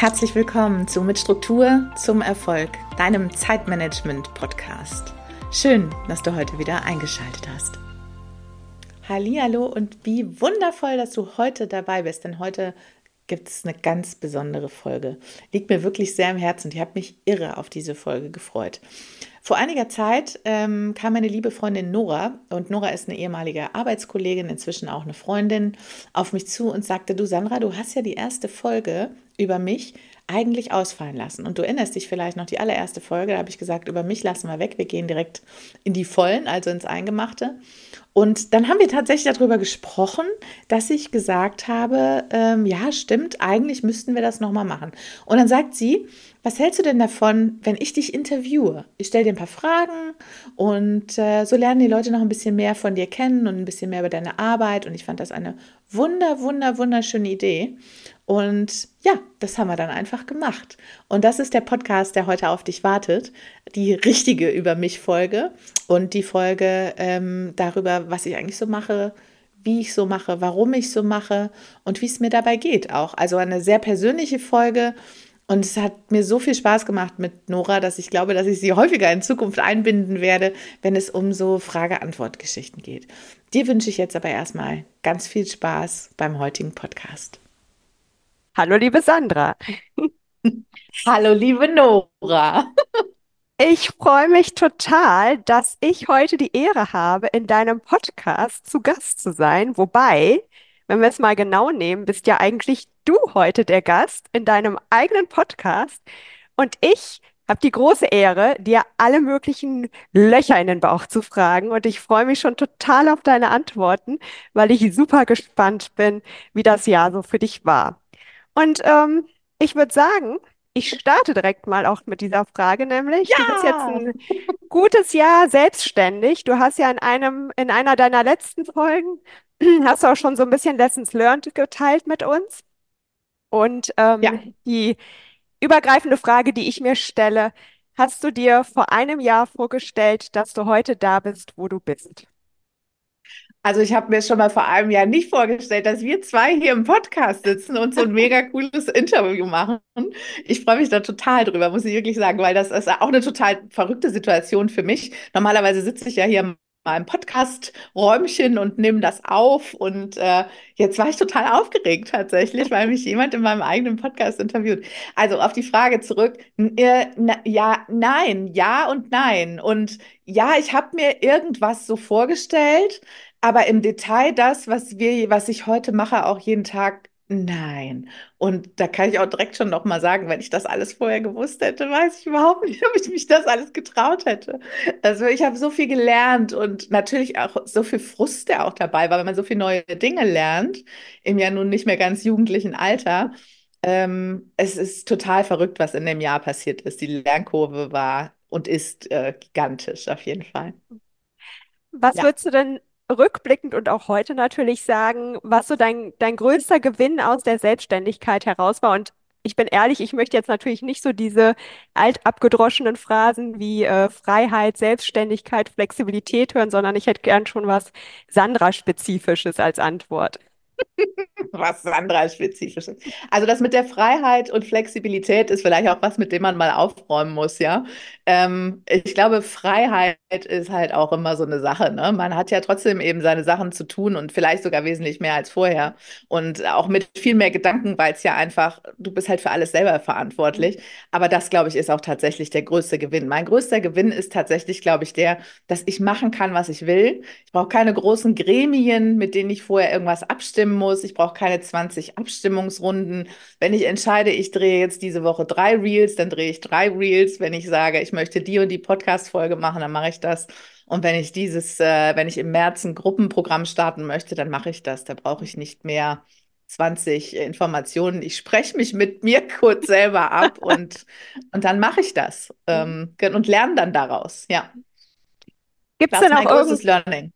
Herzlich willkommen zu Mit Struktur zum Erfolg, deinem Zeitmanagement-Podcast. Schön, dass du heute wieder eingeschaltet hast. Hallo und wie wundervoll, dass du heute dabei bist, denn heute gibt es eine ganz besondere Folge. Liegt mir wirklich sehr am Herzen und ich habe mich irre auf diese Folge gefreut. Vor einiger Zeit ähm, kam meine liebe Freundin Nora, und Nora ist eine ehemalige Arbeitskollegin, inzwischen auch eine Freundin, auf mich zu und sagte, du Sandra, du hast ja die erste Folge über mich eigentlich ausfallen lassen. Und du erinnerst dich vielleicht noch die allererste Folge, da habe ich gesagt, über mich lassen wir weg, wir gehen direkt in die Vollen, also ins Eingemachte. Und dann haben wir tatsächlich darüber gesprochen, dass ich gesagt habe, ähm, ja, stimmt, eigentlich müssten wir das nochmal machen. Und dann sagt sie, was hältst du denn davon, wenn ich dich interviewe? Ich stelle dir ein paar Fragen und äh, so lernen die Leute noch ein bisschen mehr von dir kennen und ein bisschen mehr über deine Arbeit. Und ich fand das eine wunder, wunder, wunderschöne Idee. Und ja, das haben wir dann einfach gemacht. Und das ist der Podcast, der heute auf dich wartet. Die richtige über mich Folge und die Folge ähm, darüber, was ich eigentlich so mache, wie ich so mache, warum ich so mache und wie es mir dabei geht auch. Also eine sehr persönliche Folge und es hat mir so viel Spaß gemacht mit Nora, dass ich glaube, dass ich sie häufiger in Zukunft einbinden werde, wenn es um so Frage-Antwort-Geschichten geht. Dir wünsche ich jetzt aber erstmal ganz viel Spaß beim heutigen Podcast. Hallo, liebe Sandra. Hallo, liebe Nora. Ich freue mich total, dass ich heute die Ehre habe, in deinem Podcast zu Gast zu sein. Wobei, wenn wir es mal genau nehmen, bist ja eigentlich du heute der Gast in deinem eigenen Podcast und ich habe die große Ehre, dir alle möglichen Löcher in den Bauch zu fragen und ich freue mich schon total auf deine Antworten, weil ich super gespannt bin, wie das Jahr so für dich war. Und ähm, ich würde sagen, ich starte direkt mal auch mit dieser Frage, nämlich, ja! du bist jetzt ein gutes Jahr selbstständig. Du hast ja in einem, in einer deiner letzten Folgen hast du auch schon so ein bisschen Lessons learned geteilt mit uns. Und ähm, ja. die übergreifende Frage, die ich mir stelle, hast du dir vor einem Jahr vorgestellt, dass du heute da bist, wo du bist? Also ich habe mir schon mal vor einem Jahr nicht vorgestellt, dass wir zwei hier im Podcast sitzen und so ein mega cooles Interview machen. Ich freue mich da total drüber, muss ich wirklich sagen, weil das ist auch eine total verrückte Situation für mich. Normalerweise sitze ich ja hier mal Podcast-Räumchen und nehme das auf. Und äh, jetzt war ich total aufgeregt tatsächlich, weil mich jemand in meinem eigenen Podcast interviewt. Also auf die Frage zurück. Äh, na, ja, nein, ja und nein. Und ja, ich habe mir irgendwas so vorgestellt, aber im Detail das, was wir, was ich heute mache, auch jeden Tag Nein. Und da kann ich auch direkt schon noch mal sagen, wenn ich das alles vorher gewusst hätte, weiß ich überhaupt nicht, ob ich mich das alles getraut hätte. Also ich habe so viel gelernt und natürlich auch so viel Frust, der auch dabei war, wenn man so viele neue Dinge lernt, im ja nun nicht mehr ganz jugendlichen Alter. Ähm, es ist total verrückt, was in dem Jahr passiert ist. Die Lernkurve war und ist äh, gigantisch auf jeden Fall. Was ja. würdest du denn rückblickend und auch heute natürlich sagen, was so dein, dein größter Gewinn aus der Selbstständigkeit heraus war. Und ich bin ehrlich, ich möchte jetzt natürlich nicht so diese altabgedroschenen Phrasen wie äh, Freiheit, Selbstständigkeit, Flexibilität hören, sondern ich hätte gern schon was Sandra-spezifisches als Antwort. Was Sandra spezifisch ist. Also das mit der Freiheit und Flexibilität ist vielleicht auch was, mit dem man mal aufräumen muss, ja. Ähm, ich glaube, Freiheit ist halt auch immer so eine Sache. Ne? Man hat ja trotzdem eben seine Sachen zu tun und vielleicht sogar wesentlich mehr als vorher. Und auch mit viel mehr Gedanken, weil es ja einfach, du bist halt für alles selber verantwortlich. Aber das, glaube ich, ist auch tatsächlich der größte Gewinn. Mein größter Gewinn ist tatsächlich, glaube ich, der, dass ich machen kann, was ich will. Ich brauche keine großen Gremien, mit denen ich vorher irgendwas abstimmen muss. Ich brauche keine 20 Abstimmungsrunden. Wenn ich entscheide, ich drehe jetzt diese Woche drei Reels, dann drehe ich drei Reels. Wenn ich sage, ich möchte die und die Podcast-Folge machen, dann mache ich das. Und wenn ich dieses, äh, wenn ich im März ein Gruppenprogramm starten möchte, dann mache ich das. Da brauche ich nicht mehr 20 Informationen. Ich spreche mich mit mir kurz selber ab und, und dann mache ich das ähm, und lerne dann daraus. Ja. Gibt es denn auch großes Learning?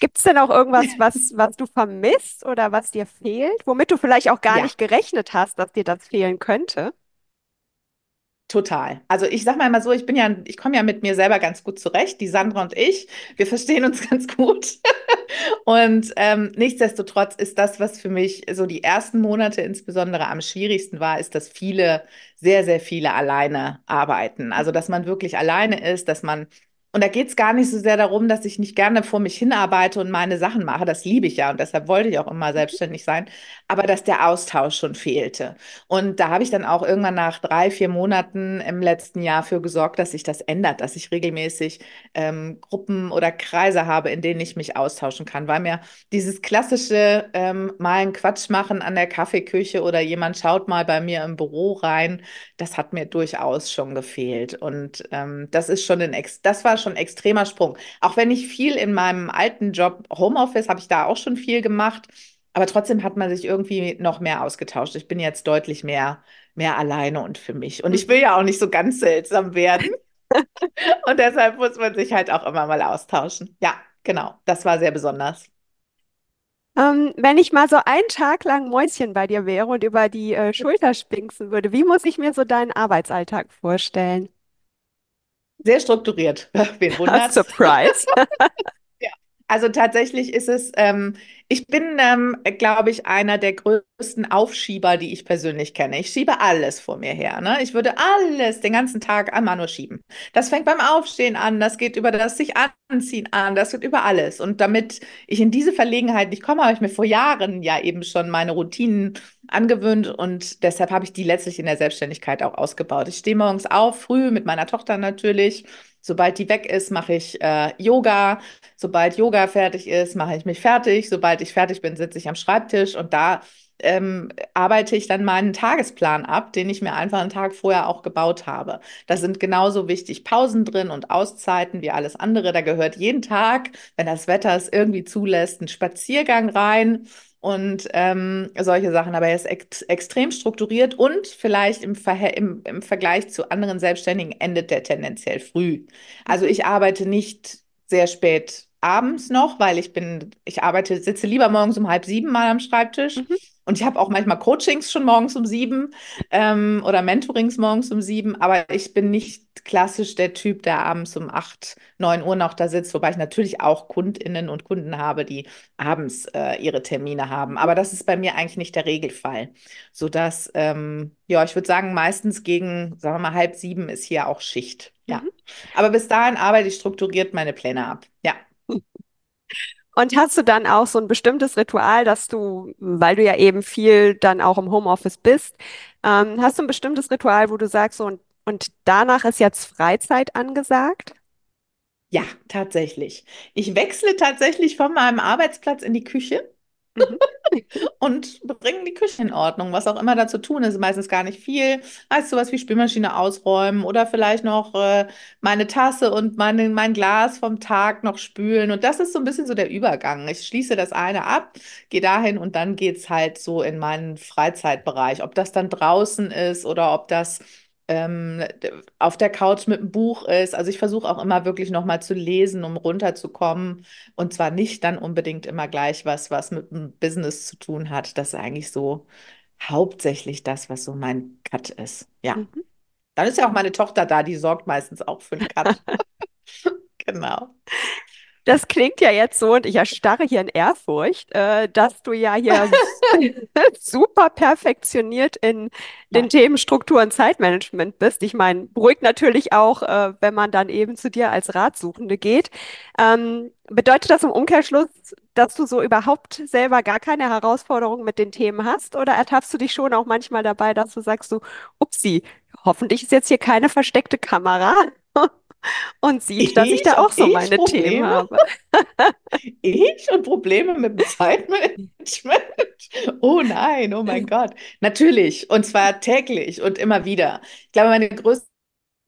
Gibt es denn auch irgendwas, was, was du vermisst oder was dir fehlt, womit du vielleicht auch gar ja. nicht gerechnet hast, dass dir das fehlen könnte? Total. Also ich sage mal immer so, ich bin ja, ich komme ja mit mir selber ganz gut zurecht, die Sandra und ich, wir verstehen uns ganz gut. Und ähm, nichtsdestotrotz ist das, was für mich so die ersten Monate insbesondere am schwierigsten war, ist, dass viele, sehr, sehr viele alleine arbeiten. Also dass man wirklich alleine ist, dass man und da geht es gar nicht so sehr darum, dass ich nicht gerne vor mich hinarbeite und meine Sachen mache. Das liebe ich ja und deshalb wollte ich auch immer selbstständig sein. Aber dass der Austausch schon fehlte. Und da habe ich dann auch irgendwann nach drei, vier Monaten im letzten Jahr für gesorgt, dass sich das ändert, dass ich regelmäßig ähm, Gruppen oder Kreise habe, in denen ich mich austauschen kann. Weil mir dieses klassische ähm, mal einen Quatsch machen an der Kaffeeküche oder jemand schaut mal bei mir im Büro rein, das hat mir durchaus schon gefehlt. Und ähm, das ist schon ein Ex das war schon schon ein extremer Sprung. Auch wenn ich viel in meinem alten Job Homeoffice habe ich da auch schon viel gemacht, aber trotzdem hat man sich irgendwie noch mehr ausgetauscht. Ich bin jetzt deutlich mehr mehr alleine und für mich. Und ich will ja auch nicht so ganz seltsam werden. und deshalb muss man sich halt auch immer mal austauschen. Ja, genau. Das war sehr besonders. Ähm, wenn ich mal so einen Tag lang Mäuschen bei dir wäre und über die äh, Schulter spinksen würde, wie muss ich mir so deinen Arbeitsalltag vorstellen? Sehr strukturiert. Wen wundert's? Surprise. ja. Also tatsächlich ist es, ähm, ich bin, ähm, glaube ich, einer der größten Aufschieber, die ich persönlich kenne. Ich schiebe alles vor mir her. Ne? Ich würde alles den ganzen Tag einmal nur schieben. Das fängt beim Aufstehen an, das geht über das sich anziehen an, das geht über alles. Und damit ich in diese Verlegenheit nicht komme, habe ich mir vor Jahren ja eben schon meine Routinen angewöhnt und deshalb habe ich die letztlich in der Selbstständigkeit auch ausgebaut. Ich stehe morgens auf, früh mit meiner Tochter natürlich. Sobald die weg ist, mache ich äh, Yoga. Sobald Yoga fertig ist, mache ich mich fertig. Sobald ich fertig bin, sitze ich am Schreibtisch und da ähm, arbeite ich dann meinen Tagesplan ab, den ich mir einfach einen Tag vorher auch gebaut habe. Da sind genauso wichtig Pausen drin und Auszeiten wie alles andere. Da gehört jeden Tag, wenn das Wetter es irgendwie zulässt, ein Spaziergang rein und ähm, solche Sachen. Aber er ist ex extrem strukturiert und vielleicht im, im, im Vergleich zu anderen Selbstständigen endet der tendenziell früh. Also ich arbeite nicht sehr spät abends noch, weil ich bin, ich arbeite, sitze lieber morgens um halb sieben mal am Schreibtisch. Mhm. Und ich habe auch manchmal Coachings schon morgens um sieben ähm, oder Mentorings morgens um sieben, aber ich bin nicht klassisch der Typ, der abends um acht, neun Uhr noch da sitzt, wobei ich natürlich auch KundInnen und Kunden habe, die abends äh, ihre Termine haben. Aber das ist bei mir eigentlich nicht der Regelfall. Sodass, ähm, ja, ich würde sagen, meistens gegen, sagen wir mal, halb sieben ist hier auch Schicht. Ja. Mhm. Aber bis dahin arbeite ich strukturiert meine Pläne ab. Ja. Und hast du dann auch so ein bestimmtes Ritual, dass du, weil du ja eben viel dann auch im Homeoffice bist, ähm, hast du ein bestimmtes Ritual, wo du sagst, so, und, und danach ist jetzt Freizeit angesagt? Ja, tatsächlich. Ich wechsle tatsächlich von meinem Arbeitsplatz in die Küche. Mhm. und bringen die Küche in Ordnung, was auch immer da zu tun ist. Meistens gar nicht viel. Heißt sowas wie Spülmaschine ausräumen oder vielleicht noch äh, meine Tasse und meine, mein Glas vom Tag noch spülen. Und das ist so ein bisschen so der Übergang. Ich schließe das eine ab, gehe dahin und dann geht es halt so in meinen Freizeitbereich. Ob das dann draußen ist oder ob das ähm, auf der Couch mit einem Buch ist. Also ich versuche auch immer wirklich nochmal zu lesen, um runterzukommen. Und zwar nicht dann unbedingt immer gleich was, was mit dem Business zu tun hat. Das ist eigentlich so hauptsächlich das, was so mein Cut ist. Ja. Mhm. Dann ist ja auch meine Tochter da, die sorgt meistens auch für den Cut. genau. Das klingt ja jetzt so, und ich erstarre hier in Ehrfurcht, äh, dass du ja hier super perfektioniert in den Themen Struktur und Zeitmanagement bist. Ich meine, beruhigt natürlich auch, äh, wenn man dann eben zu dir als Ratsuchende geht. Ähm, bedeutet das im Umkehrschluss, dass du so überhaupt selber gar keine Herausforderungen mit den Themen hast? Oder ertappst du dich schon auch manchmal dabei, dass du sagst so, upsi, hoffentlich ist jetzt hier keine versteckte Kamera? Und sieht, ich, dass ich da auch so meine Probleme? Themen habe. ich und Probleme mit dem Zeitmanagement? Oh nein, oh mein Gott. Natürlich, und zwar täglich und immer wieder. Ich glaube, meine größte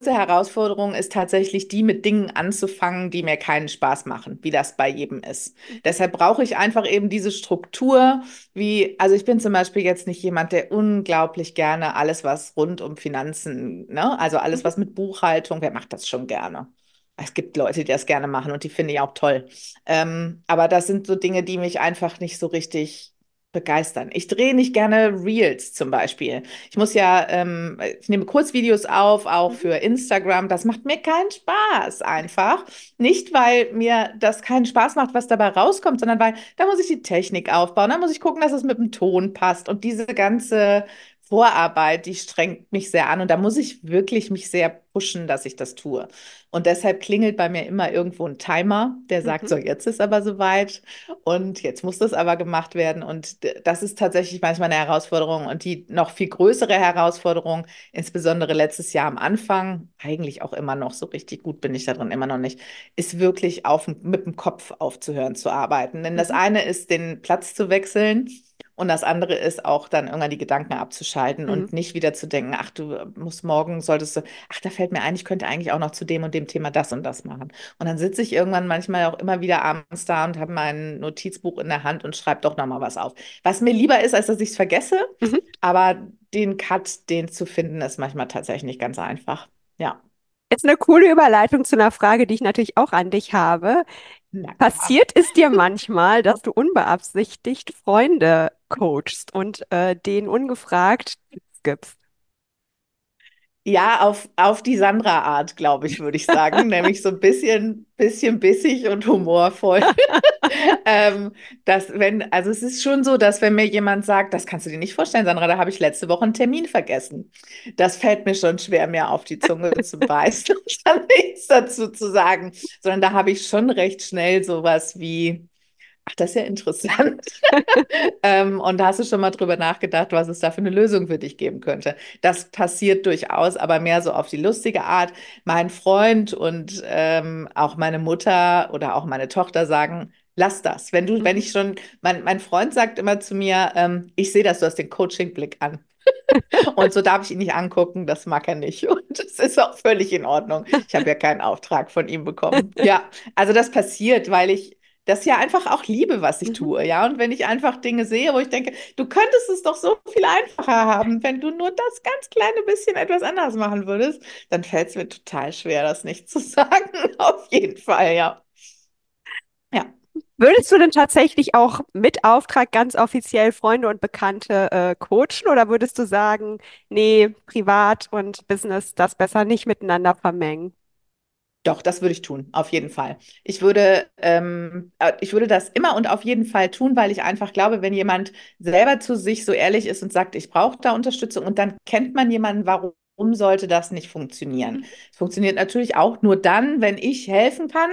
Herausforderung ist tatsächlich die, mit Dingen anzufangen, die mir keinen Spaß machen, wie das bei jedem ist. Mhm. Deshalb brauche ich einfach eben diese Struktur, wie, also ich bin zum Beispiel jetzt nicht jemand, der unglaublich gerne alles, was rund um Finanzen, ne, also alles, mhm. was mit Buchhaltung, wer macht das schon gerne? Es gibt Leute, die das gerne machen und die finde ich auch toll. Ähm, aber das sind so Dinge, die mich einfach nicht so richtig begeistern. Ich drehe nicht gerne Reels zum Beispiel. Ich muss ja, ähm, ich nehme Kurzvideos auf, auch Mhm. für Instagram. Das macht mir keinen Spaß einfach. Nicht, weil mir das keinen Spaß macht, was dabei rauskommt, sondern weil da muss ich die Technik aufbauen, da muss ich gucken, dass es mit dem Ton passt und diese ganze Vorarbeit, die strengt mich sehr an und da muss ich wirklich mich sehr pushen, dass ich das tue. Und deshalb klingelt bei mir immer irgendwo ein Timer, der sagt, Mhm. so, jetzt ist aber soweit. Und jetzt muss das aber gemacht werden. Und das ist tatsächlich manchmal eine Herausforderung. Und die noch viel größere Herausforderung, insbesondere letztes Jahr am Anfang, eigentlich auch immer noch so richtig gut bin ich da drin immer noch nicht, ist wirklich auf, mit dem Kopf aufzuhören zu arbeiten. Denn das Mhm. eine ist, den Platz zu wechseln. Und das andere ist auch dann irgendwann die Gedanken abzuschalten Mhm. und nicht wieder zu denken, ach, du musst morgen, solltest du, ach, da fällt mir ein, ich könnte eigentlich auch noch zu dem und dem Thema das und das machen. Und dann sitze ich irgendwann manchmal auch immer wieder abends da und habe mein Notizbuch in der Hand und schreibe doch nochmal was auf. Was mir lieber ist, als dass ich es vergesse, Mhm. aber den Cut, den zu finden, ist manchmal tatsächlich nicht ganz einfach. Ja, Ist eine coole Überleitung zu einer Frage, die ich natürlich auch an dich habe. Passiert es dir manchmal, dass du unbeabsichtigt Freunde coachst und äh, denen ungefragt Tipps gibst? Ja, auf, auf die Sandra-Art, glaube ich, würde ich sagen. Nämlich so ein bisschen, bisschen bissig und humorvoll. Ähm, dass wenn, also es ist schon so, dass wenn mir jemand sagt, das kannst du dir nicht vorstellen, Sandra, da habe ich letzte Woche einen Termin vergessen. Das fällt mir schon schwer, mir auf die Zunge zu beißen und dann nichts dazu zu sagen. Sondern da habe ich schon recht schnell sowas wie, ach, das ist ja interessant. Ähm, und hast du schon mal drüber nachgedacht, was es da für eine Lösung für dich geben könnte? Das passiert durchaus, aber mehr so auf die lustige Art. Mein Freund und ähm, auch meine Mutter oder auch meine Tochter sagen, lass das. Wenn du, wenn Mhm. ich schon, mein, mein Freund sagt immer zu mir, ähm, ich sehe das, du hast den Coaching-Blick an. Und so darf ich ihn nicht angucken, das mag er nicht. Und das ist auch völlig in Ordnung. Ich habe ja keinen Auftrag von ihm bekommen. Ja, also das passiert, weil ich das ja einfach auch liebe, was ich Mhm. tue. Ja, und wenn ich einfach Dinge sehe, wo ich denke, du könntest es doch so viel einfacher haben, wenn du nur das ganz kleine bisschen etwas anders machen würdest, dann fällt es mir total schwer, das nicht zu sagen. Auf jeden Fall, ja. Ja. Würdest du denn tatsächlich auch mit Auftrag ganz offiziell Freunde und Bekannte äh, coachen oder würdest du sagen, nee, privat und Business das besser nicht miteinander vermengen? Doch, das würde ich tun, auf jeden Fall. Ich würde, ähm, äh, ich würde das immer und auf jeden Fall tun, weil ich einfach glaube, wenn jemand selber zu sich so ehrlich ist und sagt, ich brauche da Unterstützung und dann kennt man jemanden, warum sollte das nicht funktionieren? Mhm. Es funktioniert natürlich auch nur dann, wenn ich helfen kann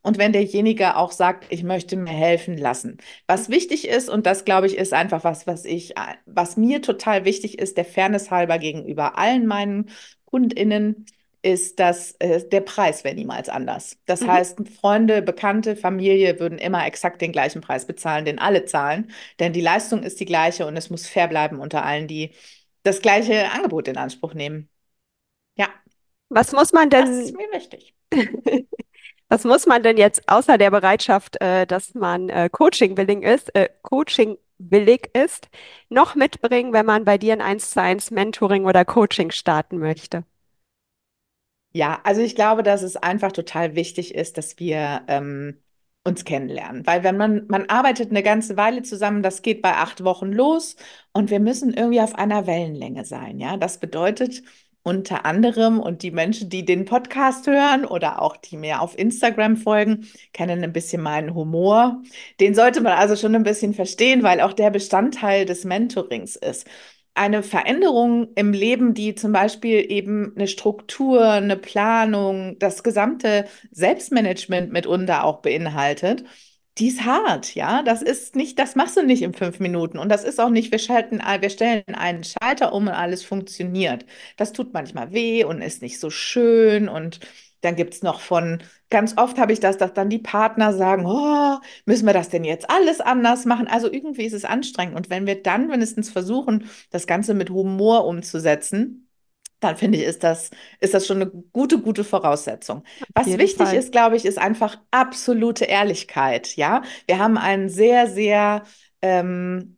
und wenn derjenige auch sagt, ich möchte mir helfen lassen. Was wichtig ist, und das glaube ich ist einfach was, was ich, äh, was mir total wichtig ist, der Fairness halber gegenüber allen meinen KundInnen, ist das, äh, der Preis wäre niemals anders. Das Mhm. heißt, Freunde, Bekannte, Familie würden immer exakt den gleichen Preis bezahlen, den alle zahlen, denn die Leistung ist die gleiche und es muss fair bleiben unter allen, die das gleiche Angebot in Anspruch nehmen. Ja, Was muss man das ist denn, mir wichtig. was muss man denn jetzt außer der Bereitschaft, äh, dass man äh, coaching-willig ist, äh, coaching-willig ist, noch mitbringen, wenn man bei dir ein 1 zu 1 Mentoring oder Coaching starten möchte? Ja, also ich glaube, dass es einfach total wichtig ist, dass wir ähm, uns kennenlernen. Weil wenn man, man arbeitet eine ganze Weile zusammen, das geht bei acht Wochen los und wir müssen irgendwie auf einer Wellenlänge sein. Ja, das bedeutet unter anderem, und die Menschen, die den Podcast hören oder auch die mir auf Instagram folgen, kennen ein bisschen meinen Humor. Den sollte man also schon ein bisschen verstehen, weil auch der Bestandteil des Mentorings ist eine Veränderung im Leben, die zum Beispiel eben eine Struktur, eine Planung, das gesamte Selbstmanagement mitunter auch beinhaltet, die ist hart, ja. Das ist nicht, das machst du nicht in fünf Minuten. Und das ist auch nicht, wir schalten, wir stellen einen Schalter um und alles funktioniert. Das tut manchmal weh und ist nicht so schön. Und dann gibt es noch von, ganz oft habe ich das, dass dann die Partner sagen, oh, müssen wir das denn jetzt alles anders machen? Also irgendwie ist es anstrengend. Und wenn wir dann wenigstens versuchen, das Ganze mit Humor umzusetzen, dann finde ich, ist das, ist das schon eine gute, gute Voraussetzung. Was wichtig Fall. ist, glaube ich, ist einfach absolute Ehrlichkeit. Ja, wir haben einen sehr, sehr, ähm, sehr,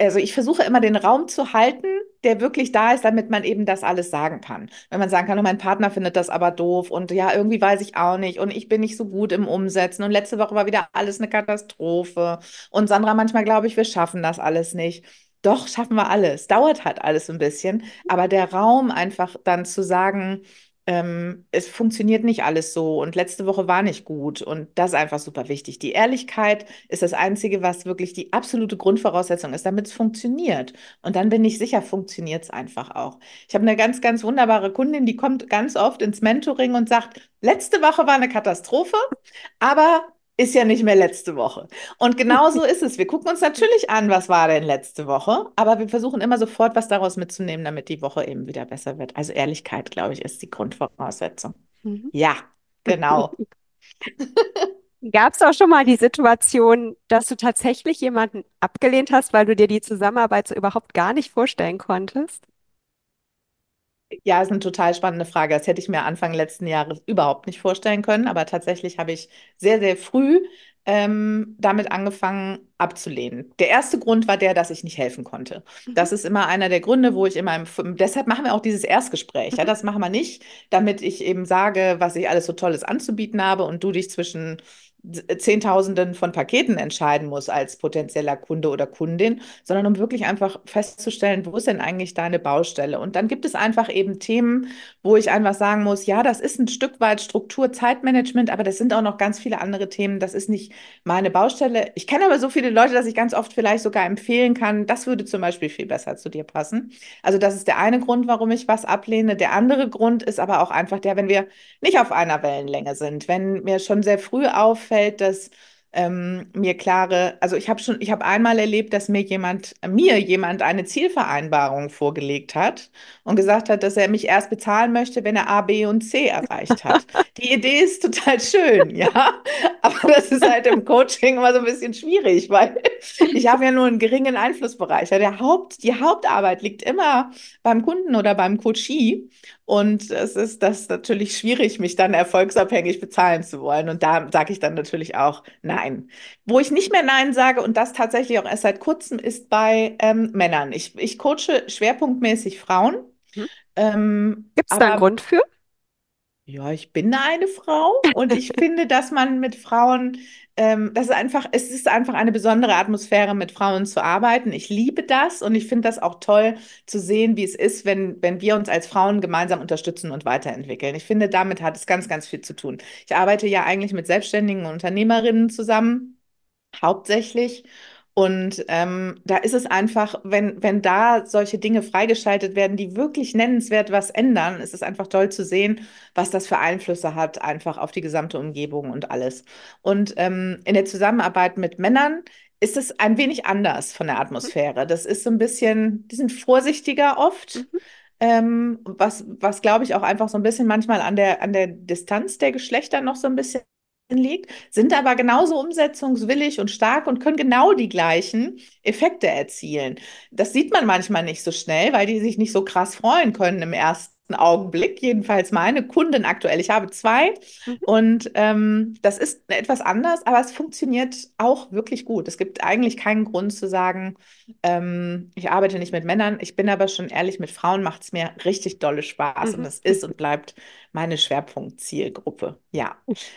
also ich versuche immer den Raum zu halten, der wirklich da ist, damit man eben das alles sagen kann. Wenn man sagen kann, oh, mein Partner findet das aber doof und ja, irgendwie weiß ich auch nicht und ich bin nicht so gut im Umsetzen und letzte Woche war wieder alles eine Katastrophe und Sandra, manchmal glaube ich, wir schaffen das alles nicht. Doch, schaffen wir alles. Dauert halt alles ein bisschen, aber der Raum einfach dann zu sagen, ähm, es funktioniert nicht alles so und letzte Woche war nicht gut und das ist einfach super wichtig. Die Ehrlichkeit ist das Einzige, was wirklich die absolute Grundvoraussetzung ist, damit es funktioniert. Und dann bin ich sicher, funktioniert es einfach auch. Ich habe eine ganz, ganz wunderbare Kundin, die kommt ganz oft ins Mentoring und sagt, letzte Woche war eine Katastrophe, aber ist ja nicht mehr letzte Woche. Und genau so ist es. Wir gucken uns natürlich an, was war denn letzte Woche, aber wir versuchen immer sofort was daraus mitzunehmen, damit die Woche eben wieder besser wird. Also Ehrlichkeit, glaube ich, ist die Grundvoraussetzung. Mhm. Ja, genau. Gab es auch schon mal die Situation, dass du tatsächlich jemanden abgelehnt hast, weil du dir die Zusammenarbeit so überhaupt gar nicht vorstellen konntest? Ja, ist eine total spannende Frage. Das hätte ich mir Anfang letzten Jahres überhaupt nicht vorstellen können, aber tatsächlich habe ich sehr, sehr früh ähm, damit angefangen abzulehnen. Der erste Grund war der, dass ich nicht helfen konnte. Mhm. Das ist immer einer der Gründe, wo ich immer, im, deshalb machen wir auch dieses Erstgespräch. Ja, mhm. das machen wir nicht, damit ich eben sage, was ich alles so Tolles anzubieten habe und du dich zwischen Zehntausenden von Paketen entscheiden muss als potenzieller Kunde oder Kundin, sondern um wirklich einfach festzustellen, wo ist denn eigentlich deine Baustelle? Und dann gibt es einfach eben Themen, wo ich einfach sagen muss, ja, das ist ein Stück weit Struktur, Zeitmanagement, aber das sind auch noch ganz viele andere Themen. Das ist nicht meine Baustelle. Ich kenne aber so viele Leute, dass ich ganz oft vielleicht sogar empfehlen kann, das würde zum Beispiel viel besser zu dir passen. Also das ist der eine Grund, warum ich was ablehne. Der andere Grund ist aber auch einfach der, wenn wir nicht auf einer Wellenlänge sind, wenn mir schon sehr früh auf auffällt, dass ähm, mir klare, also ich habe schon, ich habe einmal erlebt, dass mir jemand, mir jemand eine Zielvereinbarung vorgelegt hat und gesagt hat, dass er mich erst bezahlen möchte, wenn er A, B und C erreicht hat. Die Idee ist total schön, ja, aber das ist halt im Coaching immer so ein bisschen schwierig, weil ich habe ja nur einen geringen Einflussbereich. Ja, der Haupt, die Hauptarbeit liegt immer beim Kunden oder beim Coachie und es ist das natürlich schwierig, mich dann erfolgsabhängig bezahlen zu wollen. Und da sage ich dann natürlich auch Nein. Wo ich nicht mehr Nein sage, und das tatsächlich auch erst seit kurzem, ist bei ähm, Männern. Ich, ich coache schwerpunktmäßig Frauen. Hm. Ähm, Gibt es da einen Grund für? Ja, ich bin eine Frau und ich finde, dass man mit Frauen ähm, das ist einfach, es ist einfach eine besondere Atmosphäre, mit Frauen zu arbeiten. Ich liebe das und ich finde das auch toll zu sehen, wie es ist, wenn, wenn wir uns als Frauen gemeinsam unterstützen und weiterentwickeln. Ich finde, damit hat es ganz, ganz viel zu tun. Ich arbeite ja eigentlich mit selbstständigen Unternehmerinnen zusammen, hauptsächlich. Und ähm, da ist es einfach, wenn, wenn da solche Dinge freigeschaltet werden, die wirklich nennenswert was ändern, ist es einfach toll zu sehen, was das für Einflüsse hat, einfach auf die gesamte Umgebung und alles. Und ähm, in der Zusammenarbeit mit Männern ist es ein wenig anders von der Atmosphäre. Das ist so ein bisschen, die sind vorsichtiger oft. Mhm. Ähm, was, was glaube ich auch einfach so ein bisschen manchmal an der, an der Distanz der Geschlechter noch so ein bisschen liegt, sind aber genauso umsetzungswillig und stark und können genau die gleichen Effekte erzielen. Das sieht man manchmal nicht so schnell, weil die sich nicht so krass freuen können im ersten Augenblick, jedenfalls meine Kunden aktuell. Ich habe zwei mhm. und ähm, das ist etwas anders, aber es funktioniert auch wirklich gut. Es gibt eigentlich keinen Grund zu sagen, ähm, ich arbeite nicht mit Männern. Ich bin aber schon ehrlich, mit Frauen macht es mir richtig dolle Spaß mhm. und es ist und bleibt meine Schwerpunktzielgruppe. Ja,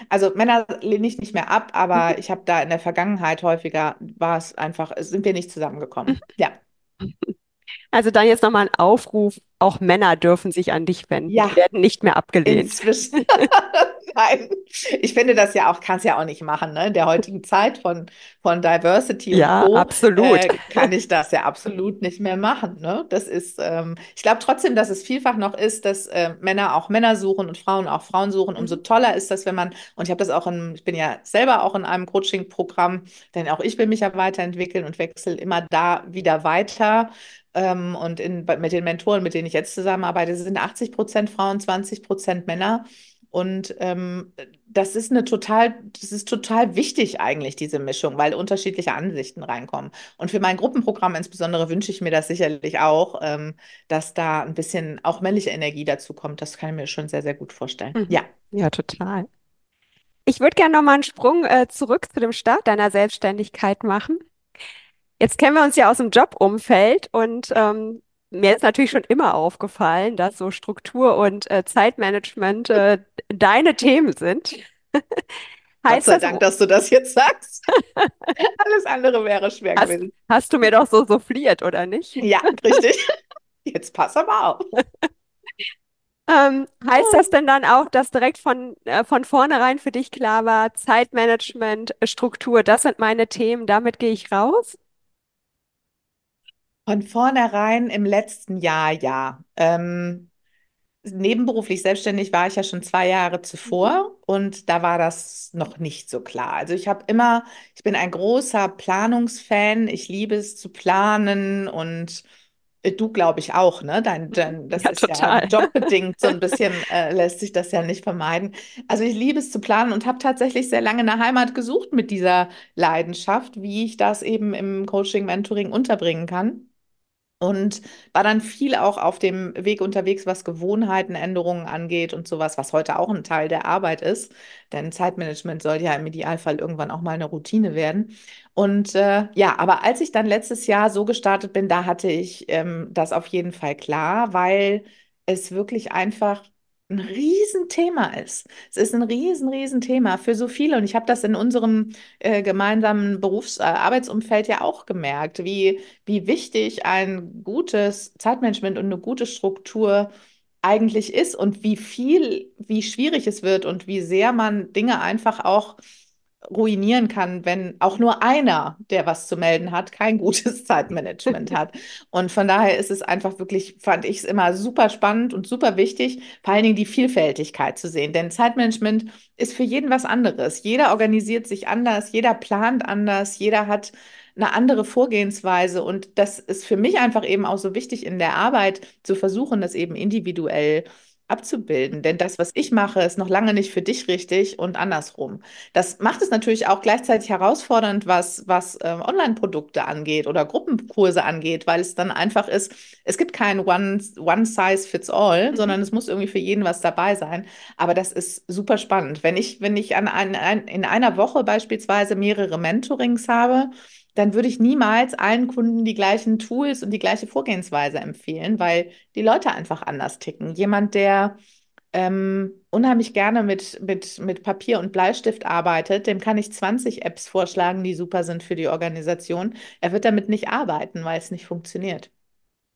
also Männer lehne ich nicht mehr ab, aber mhm. ich habe da in der Vergangenheit häufiger, war es einfach, sind wir nicht zusammengekommen. Mhm. Ja. Also dann jetzt nochmal ein Aufruf, auch Männer dürfen sich an dich wenden. Ja. Die werden nicht mehr abgelehnt. Inzwischen. Nein. Ich finde das ja auch, kann es ja auch nicht machen, ne? In der heutigen Zeit von, von Diversity ja, und Co. absolut. Äh, kann ich das ja absolut nicht mehr machen. Ne? Das ist, ähm, ich glaube trotzdem, dass es vielfach noch ist, dass äh, Männer auch Männer suchen und Frauen auch Frauen suchen. Umso mhm. toller ist das, wenn man, und ich habe das auch in, ich bin ja selber auch in einem Coaching-Programm, denn auch ich will mich ja weiterentwickeln und wechsle immer da wieder weiter. Ähm, und in, mit den Mentoren, mit denen ich jetzt zusammenarbeite, sind 80 Prozent Frauen, 20 Prozent Männer. Und ähm, das ist eine total, das ist total wichtig eigentlich, diese Mischung, weil unterschiedliche Ansichten reinkommen. Und für mein Gruppenprogramm insbesondere wünsche ich mir das sicherlich auch, ähm, dass da ein bisschen auch männliche Energie dazu kommt. Das kann ich mir schon sehr, sehr gut vorstellen. Mhm. Ja. Ja, total. Ich würde gerne nochmal einen Sprung äh, zurück zu dem Start deiner Selbstständigkeit machen. Jetzt kennen wir uns ja aus dem Jobumfeld und ähm, mir ist natürlich schon immer aufgefallen, dass so Struktur und äh, Zeitmanagement äh, deine Themen sind. Gott Heißt sei das, Dank, dass du das jetzt sagst. Alles andere wäre schwer hast, gewesen. hast du mir doch so souffliert, oder nicht? Ja, richtig. Jetzt pass aber auf. Ähm, heißt das denn dann auch, dass direkt von, äh, von vornherein für dich klar war, Zeitmanagement, Struktur, das sind meine Themen, damit gehe ich raus? Von vornherein im letzten Jahr, ja. Ähm, nebenberuflich selbstständig war ich ja schon zwei Jahre Mhm. zuvor und da war das noch nicht so klar. Also ich habe immer, ich bin ein großer Planungsfan. Ich liebe es zu planen und äh, du, glaube ich, auch, ne? Dein, Mhm. dein, das Ja, ist ja total. jobbedingt, so ein bisschen äh, lässt sich das ja nicht vermeiden. Also ich liebe es zu planen und habe tatsächlich sehr lange eine Heimat gesucht mit dieser Leidenschaft, wie ich das eben im Coaching, Mentoring unterbringen kann. Und war dann viel auch auf dem Weg unterwegs, was Gewohnheitenänderungen angeht und sowas, was heute auch ein Teil der Arbeit ist. Denn Zeitmanagement soll ja im Idealfall irgendwann auch mal eine Routine werden. Und äh, ja, aber als ich dann letztes Jahr so gestartet bin, da hatte ich ähm, das auf jeden Fall klar, weil es wirklich einfach ein Riesenthema ist. Es ist ein riesen, Riesenthema für so viele. Und ich habe das in unserem äh, gemeinsamen Berufs-, äh, ja auch gemerkt, wie wie wichtig ein gutes Zeitmanagement und eine gute Struktur eigentlich ist und wie viel, wie schwierig es wird und wie sehr man Dinge einfach auch ruinieren kann, wenn auch nur einer, der was zu melden hat, kein gutes Zeitmanagement hat. Und von daher ist es einfach wirklich, fand ich es immer super spannend und super wichtig, vor allen Dingen die Vielfältigkeit zu sehen. Denn Zeitmanagement ist für jeden was anderes. Jeder organisiert sich anders, jeder plant anders, jeder hat eine andere Vorgehensweise. Und das ist für mich einfach eben auch so wichtig in der Arbeit zu versuchen, das eben individuell abzubilden. Denn das, was ich mache, ist noch lange nicht für dich richtig und andersrum. Das macht es natürlich auch gleichzeitig herausfordernd, was, was äh, Online-Produkte angeht oder Gruppenkurse angeht, weil es dann einfach ist, es gibt kein One, One Size Fits All, Mhm. sondern es muss irgendwie für jeden was dabei sein. Aber das ist super spannend. Wenn ich, wenn ich an ein, ein, in einer Woche beispielsweise mehrere Mentorings habe, dann würde ich niemals allen Kunden die gleichen Tools und die gleiche Vorgehensweise empfehlen, weil die Leute einfach anders ticken. Jemand, der ähm, unheimlich gerne mit, mit, mit Papier und Bleistift arbeitet, dem kann ich 20 Apps vorschlagen, die super sind für die Organisation. Er wird damit nicht arbeiten, weil es nicht funktioniert.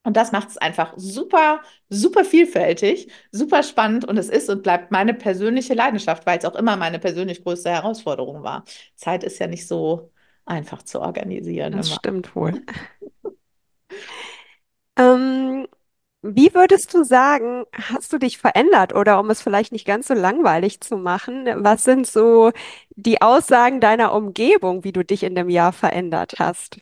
Und das macht es einfach super, super vielfältig, super spannend und es ist und bleibt meine persönliche Leidenschaft, weil es auch immer meine persönlich größte Herausforderung war. Zeit ist ja nicht so einfach zu organisieren Das immer. stimmt wohl. Ähm, wie würdest du sagen, hast du dich verändert oder um es vielleicht nicht ganz so langweilig zu machen, was sind so die Aussagen deiner Umgebung, wie du dich in dem Jahr verändert hast?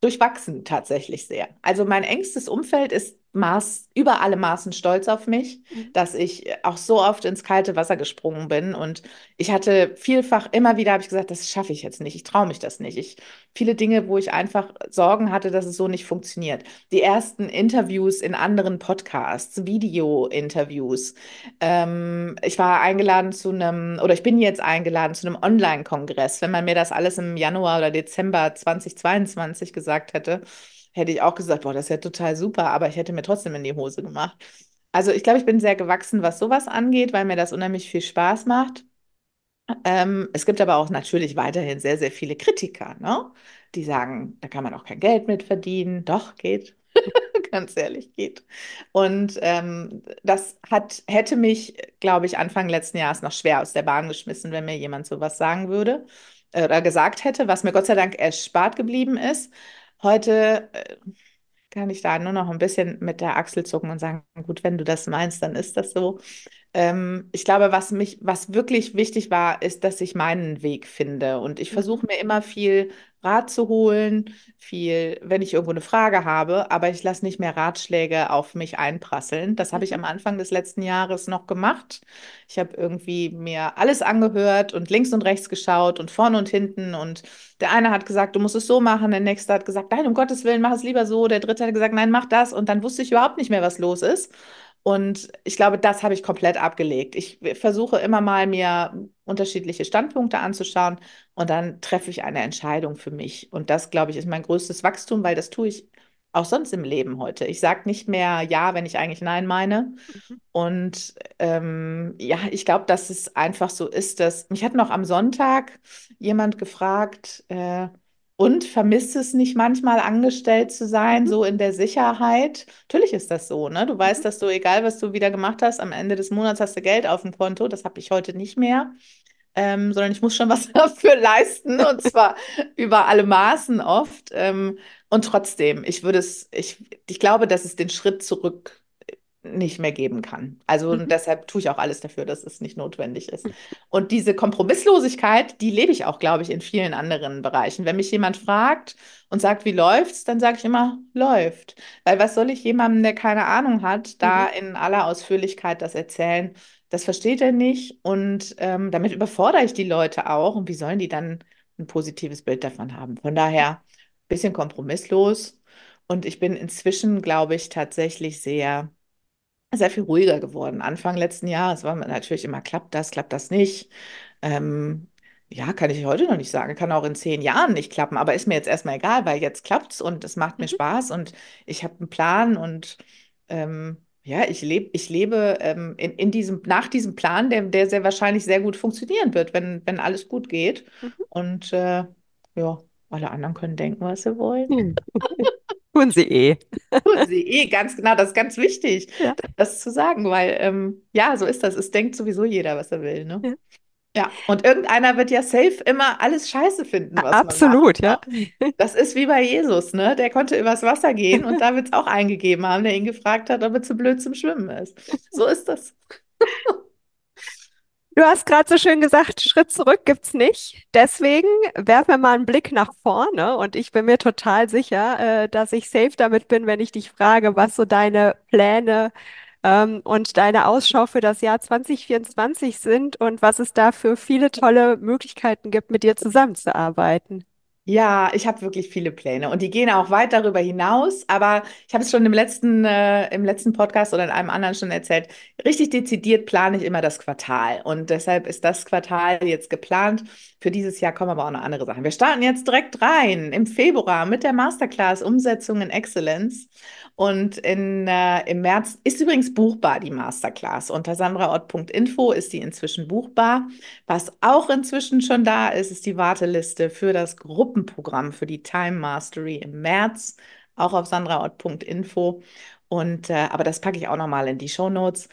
Durchwachsen tatsächlich sehr. Also mein engstes Umfeld ist Maß, über alle Maßen stolz auf mich, Mhm. dass ich auch so oft ins kalte Wasser gesprungen bin. Und ich hatte vielfach immer wieder, habe ich gesagt, das schaffe ich jetzt nicht, ich traue mich das nicht. Ich, viele Dinge, wo ich einfach Sorgen hatte, dass es so nicht funktioniert. Die ersten Interviews in anderen Podcasts, Video-Interviews. Ähm, ich war eingeladen zu einem, oder ich bin jetzt eingeladen zu einem Online-Kongress. Wenn man mir das alles im Januar oder Dezember 2022 gesagt hätte, hätte ich auch gesagt, boah, das ist ja total super, aber ich hätte mir trotzdem in die Hose gemacht. Also ich glaube, ich bin sehr gewachsen, was sowas angeht, weil mir das unheimlich viel Spaß macht. Ähm, es gibt aber auch natürlich weiterhin sehr, sehr viele Kritiker, ne? Die sagen, da kann man auch kein Geld mit verdienen. Doch, geht. Ganz ehrlich, geht. Und ähm, das hat, hätte mich, glaube ich, Anfang letzten Jahres noch schwer aus der Bahn geschmissen, wenn mir jemand sowas sagen würde äh, oder gesagt hätte, was mir Gott sei Dank erspart geblieben ist. Heute äh, kann ich da nur noch ein bisschen mit der Achsel zucken und sagen, gut, wenn du das meinst, dann ist das so. Ähm, ich glaube, was mich, was wirklich wichtig war, ist, dass ich meinen Weg finde. Und ich Mhm. versuche mir immer viel Rat zu holen, viel, wenn ich irgendwo eine Frage habe, aber ich lasse nicht mehr Ratschläge auf mich einprasseln. Das habe ich Mhm. am Anfang des letzten Jahres noch gemacht. Ich habe irgendwie mir alles angehört und links und rechts geschaut und vorne und hinten. Und der eine hat gesagt, du musst es so machen, der nächste hat gesagt, nein, um Gottes Willen, mach es lieber so. Der dritte hat gesagt, nein, mach das. Und dann wusste ich überhaupt nicht mehr, was los ist. Und ich glaube, das habe ich komplett abgelegt. Ich versuche immer mal mir unterschiedliche Standpunkte anzuschauen und dann treffe ich eine Entscheidung für mich. Und das, glaube ich, ist mein größtes Wachstum, weil das tue ich auch sonst im Leben heute. Ich sage nicht mehr ja, wenn ich eigentlich nein meine. Mhm. Und ähm, ja, ich glaube, dass es einfach so ist, dass mich hat noch am Sonntag jemand gefragt, äh, und vermisst es nicht manchmal, angestellt zu sein, Mhm. so in der Sicherheit? Natürlich ist das so, ne? Du weißt, Mhm. dass du, egal was du wieder gemacht hast, am Ende des Monats hast du Geld auf dem Konto. Das habe ich heute nicht mehr ähm, sondern ich muss schon was dafür leisten und zwar über alle Maßen oft. Ähm, und trotzdem, ich würde es, ich, ich glaube, dass es den Schritt zurück nicht mehr geben kann. Also Mhm. deshalb tue ich auch alles dafür, dass es nicht notwendig ist. Und diese Kompromisslosigkeit, die lebe ich auch, glaube ich, in vielen anderen Bereichen. Wenn mich jemand fragt und sagt, wie läuft's, dann sage ich immer, läuft. Weil was soll ich jemandem, der keine Ahnung hat, da Mhm. in aller Ausführlichkeit das erzählen? Das versteht er nicht und ähm, damit überfordere ich die Leute auch. Und wie sollen die dann ein positives Bild davon haben? Von daher ein bisschen kompromisslos. Und ich bin inzwischen, glaube ich, tatsächlich sehr sehr viel ruhiger geworden. Anfang letzten Jahres war man natürlich immer, klappt das, klappt das nicht. Ähm, ja, kann ich heute noch nicht sagen. Kann auch in zehn Jahren nicht klappen, aber ist mir jetzt erstmal egal, weil jetzt klappt's und es macht mir Mhm. Spaß und ich habe einen Plan und ähm, ja, ich lebe, ich lebe ähm, in, in diesem, nach diesem Plan, der, der sehr wahrscheinlich sehr gut funktionieren wird, wenn, wenn alles gut geht. Mhm. Und äh, ja, alle anderen können denken, was sie wollen. Mhm. Tun sie eh. Tun sie eh, ganz genau, das ist ganz wichtig, Ja. das zu sagen, weil ähm, ja, so ist das. Es denkt sowieso jeder, was er will, ne? Ja. Ja, und irgendeiner wird ja safe immer alles scheiße finden, was man macht. Absolut, ja. ne? Das ist wie bei Jesus, ne? Der konnte übers Wasser gehen und da wird es auch eingegeben haben, der ihn gefragt hat, ob er zu blöd zum Schwimmen ist. So ist das. Du hast gerade so schön gesagt, Schritt zurück gibt's nicht. Deswegen werfen wir mal einen Blick nach vorne und ich bin mir total sicher, äh, dass ich safe damit bin, wenn ich dich frage, was so deine Pläne ähm, und deine Ausschau für das Jahr 2024 sind und was es da für viele tolle Möglichkeiten gibt, mit dir zusammenzuarbeiten. Ja, ich habe wirklich viele Pläne und die gehen auch weit darüber hinaus, aber ich habe es schon im letzten, äh, im letzten Podcast oder in einem anderen schon erzählt. Richtig dezidiert plane ich immer das Quartal und deshalb ist das Quartal jetzt geplant. Für dieses Jahr kommen aber auch noch andere Sachen. Wir starten jetzt direkt rein im Februar mit der Masterclass Umsetzung in Excellence und in, äh, im März ist übrigens buchbar die Masterclass. Unter sandraort.info ist die inzwischen buchbar. Was auch inzwischen schon da ist, ist die Warteliste für das Gruppenprogramm für die Time Mastery im März, auch auf sandraort.info. Und äh, aber das packe ich auch nochmal in die Show Notes.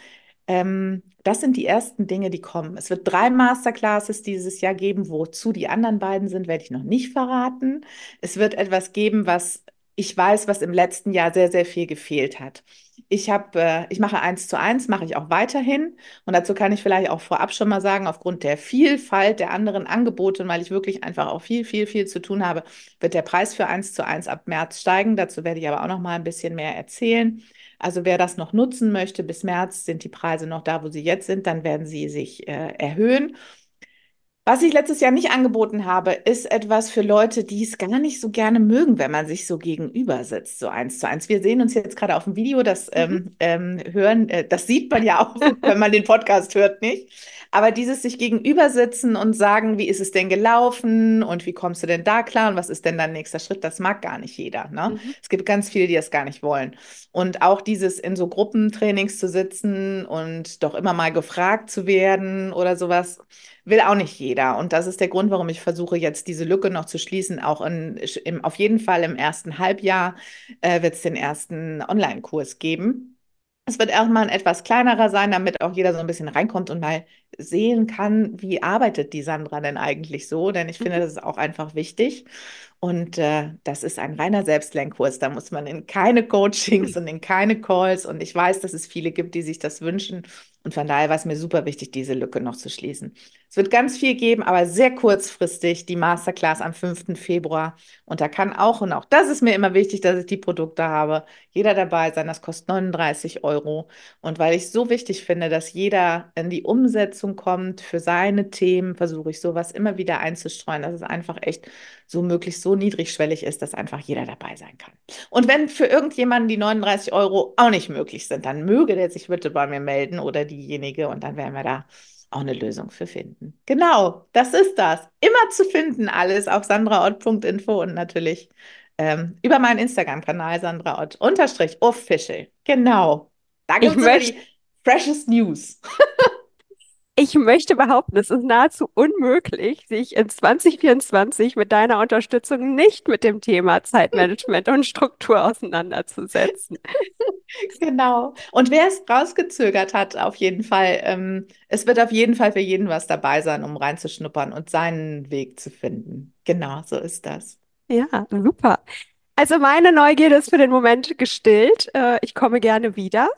Ähm, das sind die ersten Dinge, die kommen. Es wird drei Masterclasses dieses Jahr geben. Wozu die anderen beiden sind, werde ich noch nicht verraten. Es wird etwas geben, was ich weiß, was im letzten Jahr sehr, sehr viel gefehlt hat. Ich habe, äh, ich mache eins zu eins, mache ich auch weiterhin. Und dazu kann ich vielleicht auch vorab schon mal sagen, aufgrund der Vielfalt der anderen Angebote und weil ich wirklich einfach auch viel, viel, viel zu tun habe, wird der Preis für eins zu eins ab März steigen. Dazu werde ich aber auch noch mal ein bisschen mehr erzählen. Also wer das noch nutzen möchte, bis März sind die Preise noch da, wo sie jetzt sind, dann werden sie sich äh, erhöhen. Was ich letztes Jahr nicht angeboten habe, ist etwas für Leute, die es gar nicht so gerne mögen, wenn man sich so gegenüber sitzt, so eins zu eins. Wir sehen uns jetzt gerade auf dem Video, das Mhm. ähm, ähm, hören, äh, das sieht man ja auch, wenn man den Podcast hört, nicht? Aber dieses sich gegenüber sitzen und sagen, wie ist es denn gelaufen und wie kommst du denn da klar und was ist denn dein nächster Schritt, das mag gar nicht jeder, ne? Mhm. Es gibt ganz viele, die das gar nicht wollen. Und auch dieses in so Gruppentrainings zu sitzen und doch immer mal gefragt zu werden oder sowas, will auch nicht jeder. Und das ist der Grund, warum ich versuche, jetzt diese Lücke noch zu schließen. Auch in, im, auf jeden Fall im ersten Halbjahr äh, wird es den ersten Online-Kurs geben. Es wird erstmal ein etwas kleinerer sein, damit auch jeder so ein bisschen reinkommt und mal sehen kann, wie arbeitet die Sandra denn eigentlich so? Denn ich finde, Mhm. das ist auch einfach wichtig. Und äh, das ist ein reiner Selbstlernkurs. Da muss man in keine Coachings und in keine Calls. Und ich weiß, dass es viele gibt, die sich das wünschen. Und von daher war es mir super wichtig, diese Lücke noch zu schließen. Es wird ganz viel geben, aber sehr kurzfristig die Masterclass am 5. Februar. Und da kann auch, und auch das ist mir immer wichtig, dass ich die Produkte habe, jeder dabei sein. Das kostet 39 Euro. Und weil ich so wichtig finde, dass jeder in die Umsetzung kommt für seine Themen, versuche ich sowas immer wieder einzustreuen, dass es einfach echt so möglichst so niedrigschwellig ist, dass einfach jeder dabei sein kann. Und wenn für irgendjemanden die 39 Euro auch nicht möglich sind, dann möge der sich bitte bei mir melden oder diejenige und dann werden wir da auch eine Lösung für finden. Genau, das ist das. Immer zu finden alles auf sandraort.info und natürlich ähm, über meinen Instagram-Kanal Sandra Ott unterstrich official. Genau. Da gibt Ich es immer möchte, die freshest News. ich möchte behaupten, es ist nahezu unmöglich, sich in 2024 mit deiner Unterstützung nicht mit dem Thema Zeitmanagement und Struktur auseinanderzusetzen. Genau. Und wer es rausgezögert hat, auf jeden Fall, ähm, es wird auf jeden Fall für jeden was dabei sein, um reinzuschnuppern und seinen Weg zu finden. Genau, so ist das. Ja, super. Also meine Neugierde ist für den Moment gestillt. Äh, ich komme gerne wieder.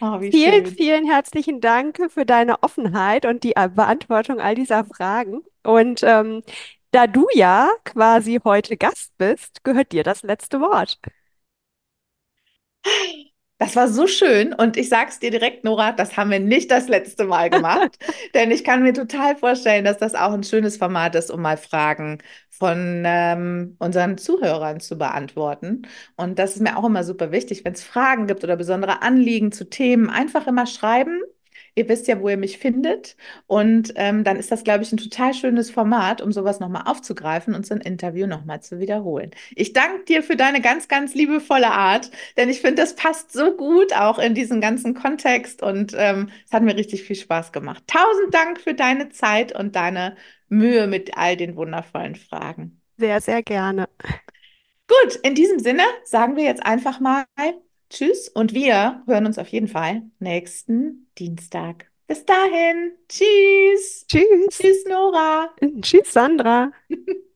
Oh, Vielen, schön. vielen herzlichen Dank für deine Offenheit und die Beantwortung all dieser Fragen. Und ähm, da du ja quasi heute Gast bist, gehört dir das letzte Wort. Das war so schön und ich sag's dir direkt, Nora, das haben wir nicht das letzte Mal gemacht, denn ich kann mir total vorstellen, dass das auch ein schönes Format ist, um mal Fragen von ähm, unseren Zuhörern zu beantworten. Und das ist mir auch immer super wichtig, wenn es Fragen gibt oder besondere Anliegen zu Themen, einfach immer schreiben. Ihr wisst ja, wo ihr mich findet. Und ähm, dann ist das, glaube ich, ein total schönes Format, um sowas nochmal aufzugreifen und so ein Interview nochmal zu wiederholen. Ich danke dir für deine ganz, ganz liebevolle Art, denn ich finde, das passt so gut auch in diesen ganzen Kontext und ähm, es hat mir richtig viel Spaß gemacht. Tausend Dank für deine Zeit und deine Mühe mit all den wundervollen Fragen. Sehr, sehr gerne. Gut, in diesem Sinne sagen wir jetzt einfach mal Tschüss und wir hören uns auf jeden Fall nächsten Dienstag. Bis dahin. Tschüss. Tschüss. Tschüss, Nora. Tschüss, Sandra.